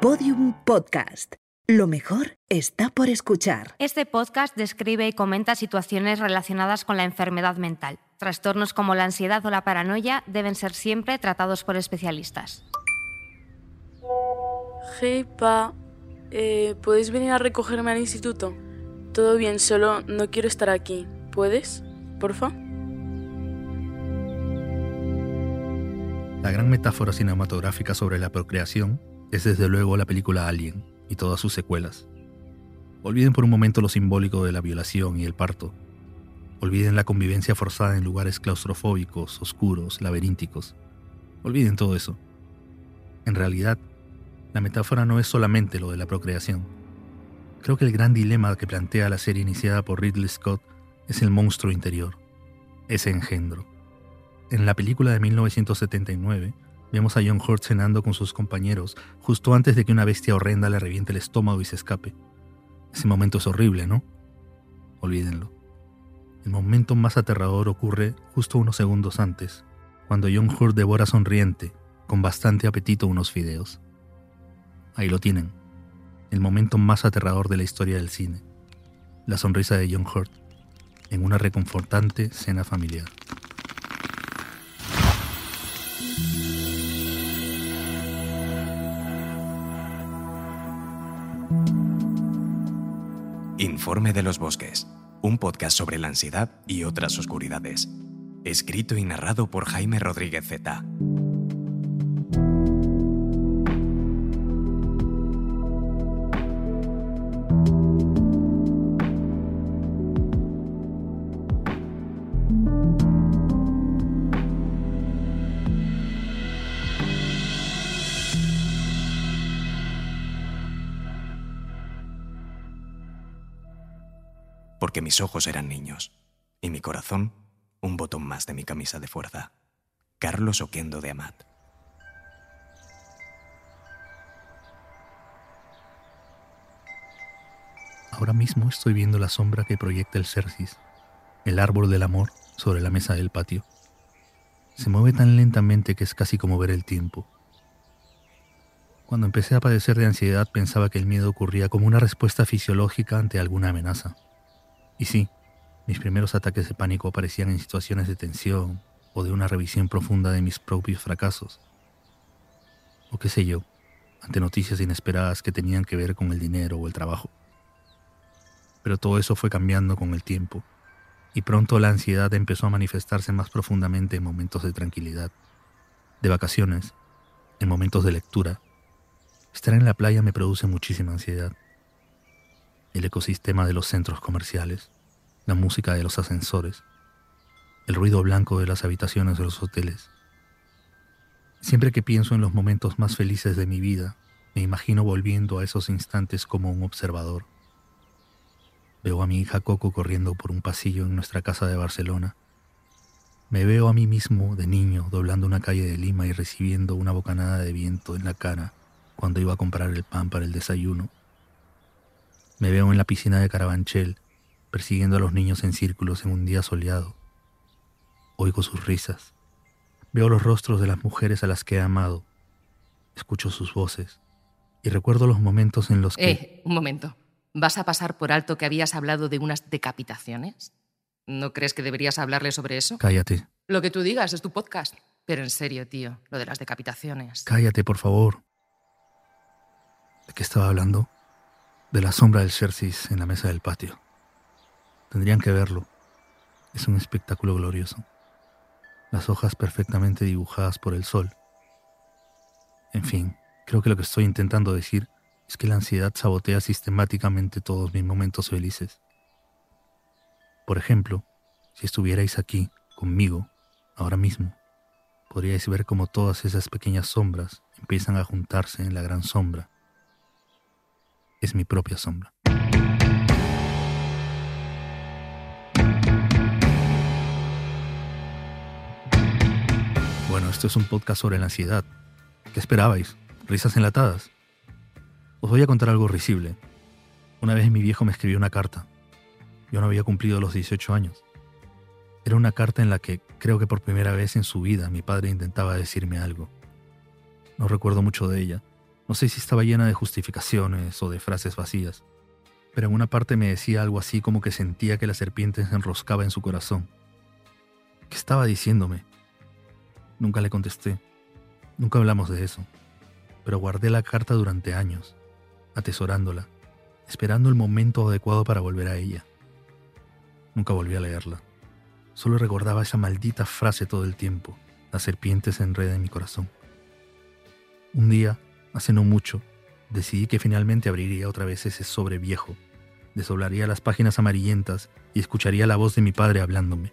Podium Podcast. Lo mejor está por escuchar. Este podcast describe y comenta situaciones relacionadas con la enfermedad mental. Trastornos como la ansiedad o la paranoia deben ser siempre tratados por especialistas. Hey, pa, eh, ¿puedes venir a recogerme al instituto? Todo bien, solo no quiero estar aquí. ¿Puedes? Porfa. La gran metáfora cinematográfica sobre la procreación es desde luego la película Alien y todas sus secuelas. Olviden por un momento lo simbólico de la violación y el parto. Olviden la convivencia forzada en lugares claustrofóbicos, oscuros, laberínticos. Olviden todo eso. En realidad, la metáfora no es solamente lo de la procreación. Creo que el gran dilema que plantea la serie iniciada por Ridley Scott es el monstruo interior, ese engendro. En la película de 1979, vemos a John Hurt cenando con sus compañeros justo antes de que una bestia horrenda le reviente el estómago y se escape. Ese momento es horrible, ¿no? Olvídenlo. El momento más aterrador ocurre justo unos segundos antes, cuando John Hurt devora sonriente, con bastante apetito, unos fideos. Ahí lo tienen, el momento más aterrador de la historia del cine, la sonrisa de John Hurt, en una reconfortante cena familiar. Informe de los Bosques, un podcast sobre la ansiedad y otras oscuridades. Escrito y narrado por Jaime Rodríguez Z. ojos eran niños y mi corazón un botón más de mi camisa de fuerza. Carlos Oquendo de Amat. Ahora mismo estoy viendo la sombra que proyecta el Cercis, el árbol del amor, sobre la mesa del patio. Se mueve tan lentamente que es casi como ver el tiempo. Cuando empecé a padecer de ansiedad pensaba que el miedo ocurría como una respuesta fisiológica ante alguna amenaza. Y sí, mis primeros ataques de pánico aparecían en situaciones de tensión o de una revisión profunda de mis propios fracasos. O qué sé yo, ante noticias inesperadas que tenían que ver con el dinero o el trabajo. Pero todo eso fue cambiando con el tiempo, y pronto la ansiedad empezó a manifestarse más profundamente en momentos de tranquilidad, de vacaciones, en momentos de lectura. Estar en la playa me produce muchísima ansiedad el ecosistema de los centros comerciales, la música de los ascensores, el ruido blanco de las habitaciones de los hoteles. Siempre que pienso en los momentos más felices de mi vida, me imagino volviendo a esos instantes como un observador. Veo a mi hija Coco corriendo por un pasillo en nuestra casa de Barcelona. Me veo a mí mismo de niño doblando una calle de Lima y recibiendo una bocanada de viento en la cara cuando iba a comprar el pan para el desayuno me veo en la piscina de Carabanchel, persiguiendo a los niños en círculos en un día soleado. Oigo sus risas. Veo los rostros de las mujeres a las que he amado. Escucho sus voces. Y recuerdo los momentos en los que... Eh, un momento. ¿Vas a pasar por alto que habías hablado de unas decapitaciones? ¿No crees que deberías hablarle sobre eso? Cállate. Lo que tú digas es tu podcast. Pero en serio, tío, lo de las decapitaciones. Cállate, por favor. ¿De qué estaba hablando? De la sombra del Xerxes en la mesa del patio. Tendrían que verlo. Es un espectáculo glorioso. Las hojas perfectamente dibujadas por el sol. En fin, creo que lo que estoy intentando decir es que la ansiedad sabotea sistemáticamente todos mis momentos felices. Por ejemplo, si estuvierais aquí, conmigo, ahora mismo, podríais ver cómo todas esas pequeñas sombras empiezan a juntarse en la gran sombra es mi propia sombra. Bueno, esto es un podcast sobre la ansiedad. ¿Qué esperabais? ¿Risas enlatadas? Os voy a contar algo risible. Una vez mi viejo me escribió una carta. Yo no había cumplido los 18 años. Era una carta en la que creo que por primera vez en su vida mi padre intentaba decirme algo. No recuerdo mucho de ella, No sé si estaba llena de justificaciones o de frases vacías, pero en una parte me decía algo así como que sentía que la serpiente se enroscaba en su corazón. ¿Qué estaba diciéndome? Nunca le contesté. Nunca hablamos de eso, pero guardé la carta durante años, atesorándola, esperando el momento adecuado para volver a ella. Nunca volví a leerla. Solo recordaba esa maldita frase todo el tiempo. La serpiente se enreda en mi corazón. Un día, hace no mucho, decidí que finalmente abriría otra vez ese sobre viejo, desdoblaría las páginas amarillentas y escucharía la voz de mi padre hablándome.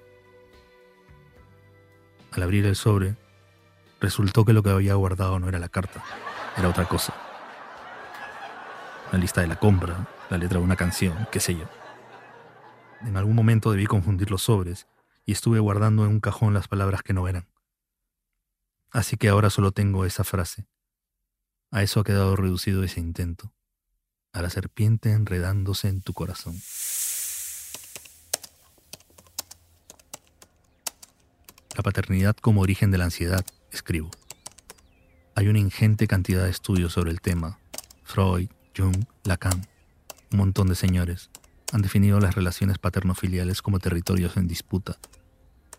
Al abrir el sobre, resultó que lo que había guardado no era la carta, era otra cosa. La lista de la compra, la letra de una canción, qué sé yo. En algún momento debí confundir los sobres y estuve guardando en un cajón las palabras que no eran. Así que ahora solo tengo esa frase. A eso ha quedado reducido ese intento, a la serpiente enredándose en tu corazón. La paternidad como origen de la ansiedad, escribo. Hay una ingente cantidad de estudios sobre el tema. Freud, Jung, Lacan, un montón de señores han definido las relaciones paterno-filiales como territorios en disputa,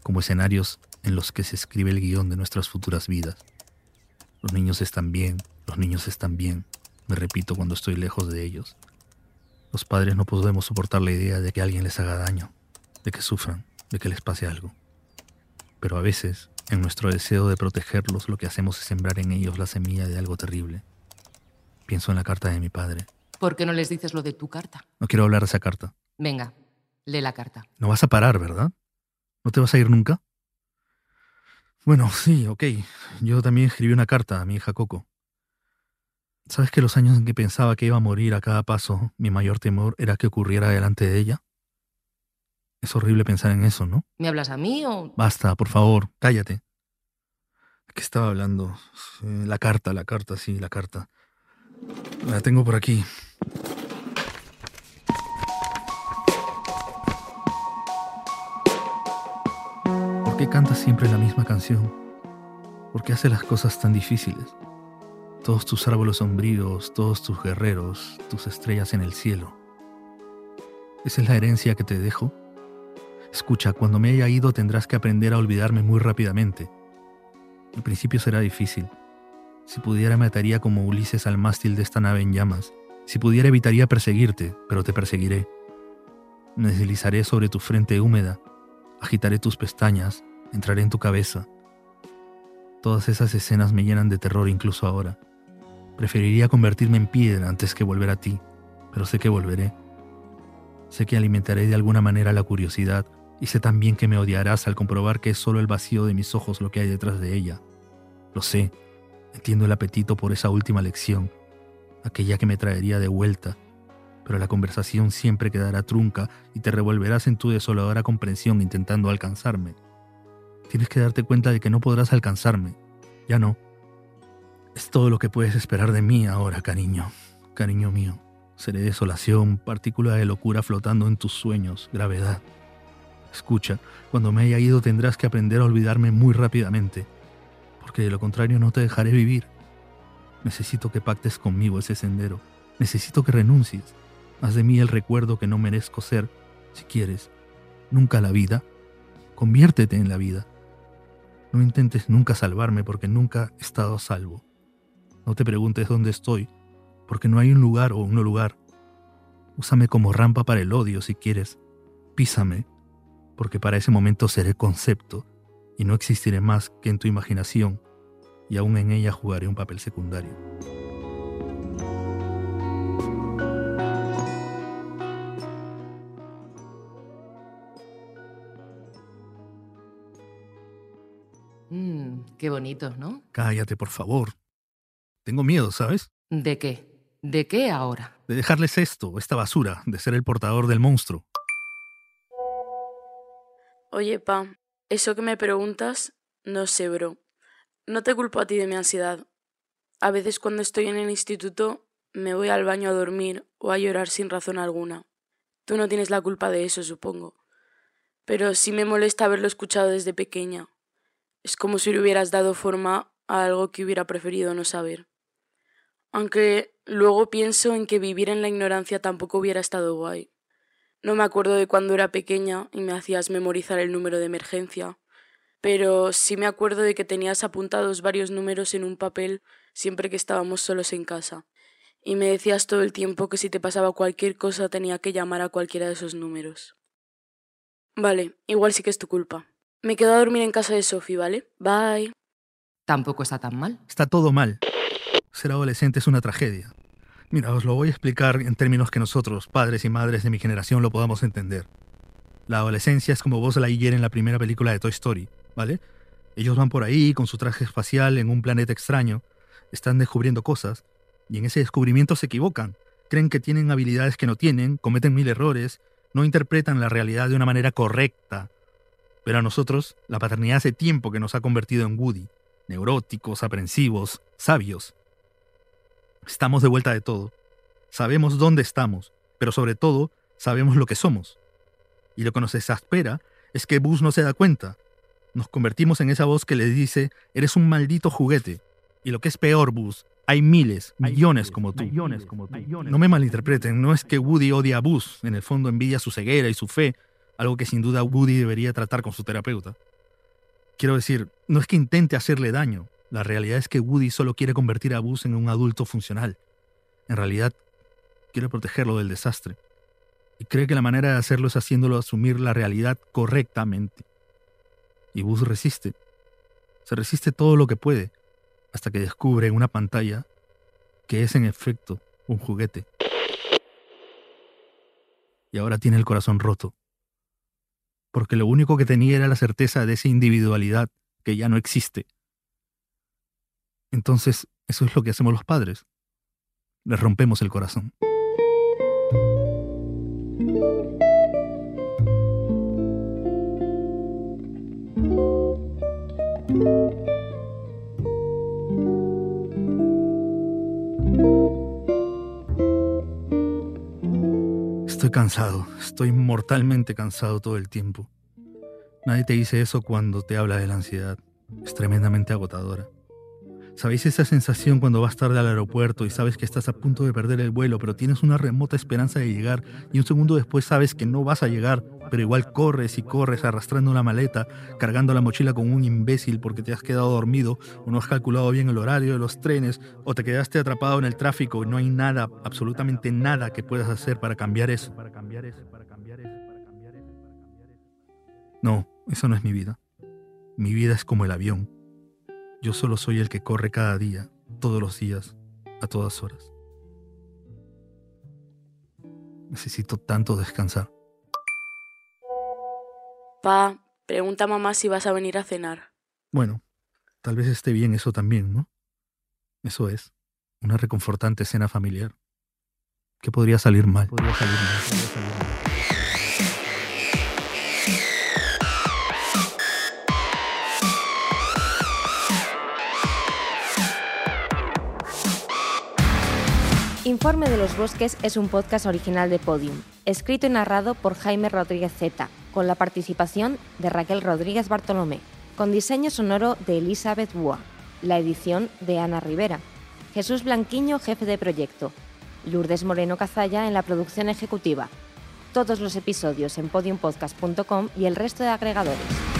como escenarios en los que se escribe el guion de nuestras futuras vidas. Los niños están bien, los niños están bien, me repito cuando estoy lejos de ellos. Los padres no podemos soportar la idea de que alguien les haga daño, de que sufran, de que les pase algo. Pero a veces, en nuestro deseo de protegerlos, lo que hacemos es sembrar en ellos la semilla de algo terrible. Pienso en la carta de mi padre. ¿Por qué no les dices lo de tu carta? No quiero hablar de esa carta. Venga, lee la carta. No vas a parar, ¿verdad? ¿No te vas a ir nunca? Bueno, sí, ok. Yo también escribí una carta a mi hija Coco. ¿Sabes que los años en que pensaba que iba a morir a cada paso, mi mayor temor era que ocurriera delante de ella? Es horrible pensar en eso, ¿no? ¿Me hablas a mí o...? Basta, por favor, cállate. qué estaba hablando? La carta, la carta, sí, la carta. La tengo por aquí. ¿Por qué cantas siempre la misma canción? ¿Por qué haces las cosas tan difíciles? Todos tus árboles sombríos, todos tus guerreros, tus estrellas en el cielo. ¿Esa es la herencia que te dejo? Escucha, cuando me haya ido tendrás que aprender a olvidarme muy rápidamente. Al principio será difícil. Si pudiera me ataría como Ulises al mástil de esta nave en llamas. Si pudiera evitaría perseguirte, pero te perseguiré. Me deslizaré sobre tu frente húmeda, agitaré tus pestañas, entraré en tu cabeza. Todas esas escenas me llenan de terror incluso ahora. Preferiría convertirme en piedra antes que volver a ti, pero sé que volveré. Sé que alimentaré de alguna manera la curiosidad y sé también que me odiarás al comprobar que es solo el vacío de mis ojos lo que hay detrás de ella. Lo sé, entiendo el apetito por esa última lección, aquella que me traería de vuelta, pero la conversación siempre quedará trunca y te revolverás en tu desoladora comprensión intentando alcanzarme. Tienes que darte cuenta de que no podrás alcanzarme. Ya no. Es todo lo que puedes esperar de mí ahora, cariño, cariño mío. Seré desolación, partícula de locura flotando en tus sueños, gravedad. Escucha, cuando me haya ido tendrás que aprender a olvidarme muy rápidamente, porque de lo contrario no te dejaré vivir. Necesito que pactes conmigo ese sendero. Necesito que renuncies. Haz de mí el recuerdo que no merezco ser, si quieres. Nunca la vida. Conviértete en la vida. No intentes nunca salvarme porque nunca he estado a salvo. No te preguntes dónde estoy, porque no hay un lugar o un no lugar. Úsame como rampa para el odio si quieres. Písame, porque para ese momento seré concepto y no existiré más que en tu imaginación, y aún en ella jugaré un papel secundario. ¿No? Cállate, por favor. Tengo miedo, ¿sabes? ¿De qué? ¿De qué ahora? De dejarles esto, esta basura, de ser el portador del monstruo. Oye, Pa, eso que me preguntas, no sé, bro. No te culpo a ti de mi ansiedad. A veces cuando estoy en el instituto me voy al baño a dormir o a llorar sin razón alguna. Tú no tienes la culpa de eso, supongo. Pero sí me molesta haberlo escuchado desde pequeña. Es como si le hubieras dado forma a algo que hubiera preferido no saber. Aunque luego pienso en que vivir en la ignorancia tampoco hubiera estado guay. No me acuerdo de cuando era pequeña y me hacías memorizar el número de emergencia, pero sí me acuerdo de que tenías apuntados varios números en un papel siempre que estábamos solos en casa, y me decías todo el tiempo que si te pasaba cualquier cosa tenía que llamar a cualquiera de esos números. Vale, igual sí que es tu culpa. Me quedo a dormir en casa de Sophie, ¿vale? Bye. Tampoco está tan mal. Está todo mal. Ser adolescente es una tragedia. Mira, os lo voy a explicar en términos que nosotros, padres y madres de mi generación, lo podamos entender. La adolescencia es como vos la Lightyear en la primera película de Toy Story, ¿vale? Ellos van por ahí con su traje espacial en un planeta extraño, están descubriendo cosas, y en ese descubrimiento se equivocan. Creen que tienen habilidades que no tienen, cometen mil errores, no interpretan la realidad de una manera correcta. Pero a nosotros, la paternidad hace tiempo que nos ha convertido en Woody, neuróticos, aprensivos, sabios. Estamos de vuelta de todo. Sabemos dónde estamos, pero sobre todo sabemos lo que somos. Y lo que nos exaspera es que Bus no se da cuenta. Nos convertimos en esa voz que le dice, eres un maldito juguete. Y lo que es peor, Bus, hay miles, millones como tú. No me malinterpreten, no es que Woody odia a Bus, en el fondo envidia su ceguera y su fe, algo que sin duda Woody debería tratar con su terapeuta. Quiero decir, no es que intente hacerle daño, la realidad es que Woody solo quiere convertir a Buzz en un adulto funcional. En realidad, quiere protegerlo del desastre. Y cree que la manera de hacerlo es haciéndolo asumir la realidad correctamente. Y Buzz resiste. Se resiste todo lo que puede, hasta que descubre en una pantalla que es en efecto un juguete. Y ahora tiene el corazón roto. Porque lo único que tenía era la certeza de esa individualidad que ya no existe entonces, eso es lo que hacemos los padres. Les rompemos el corazón. Estoy cansado, estoy mortalmente cansado todo el tiempo. Nadie te dice eso cuando te habla de la ansiedad. Es tremendamente agotadora. ¿Sabéis esa sensación cuando vas tarde al aeropuerto y sabes que estás a punto de perder el vuelo, pero tienes una remota esperanza de llegar y un segundo después sabes que no vas a llegar, pero igual corres y corres arrastrando una maleta, cargando la mochila con un imbécil porque te has quedado dormido o no has calculado bien el horario de los trenes o te quedaste atrapado en el tráfico y no hay nada, absolutamente nada que puedas hacer para cambiar eso? No, eso no es mi vida. Mi vida es como el avión yo solo soy el que corre cada día, todos los días, a todas horas. Necesito tanto descansar. Pregunta a mamá si vas a venir a cenar. Bueno, tal vez esté bien eso también, ¿no? Eso es, una reconfortante cena familiar. ¿Qué podría salir mal? Podría salir mal. Podría salir mal. Informe de los Bosques es un podcast original de Podium, escrito y narrado por Jaime Rodríguez Z, con la participación de Raquel Rodríguez Bartolomé, con diseño sonoro de Elizabeth Bua, la edición de Ana Rivera, Jesús Blanquiño, jefe de proyecto, Lourdes Moreno Cazalla en la producción ejecutiva. Todos los episodios en podiumpodcast.com y el resto de agregadores.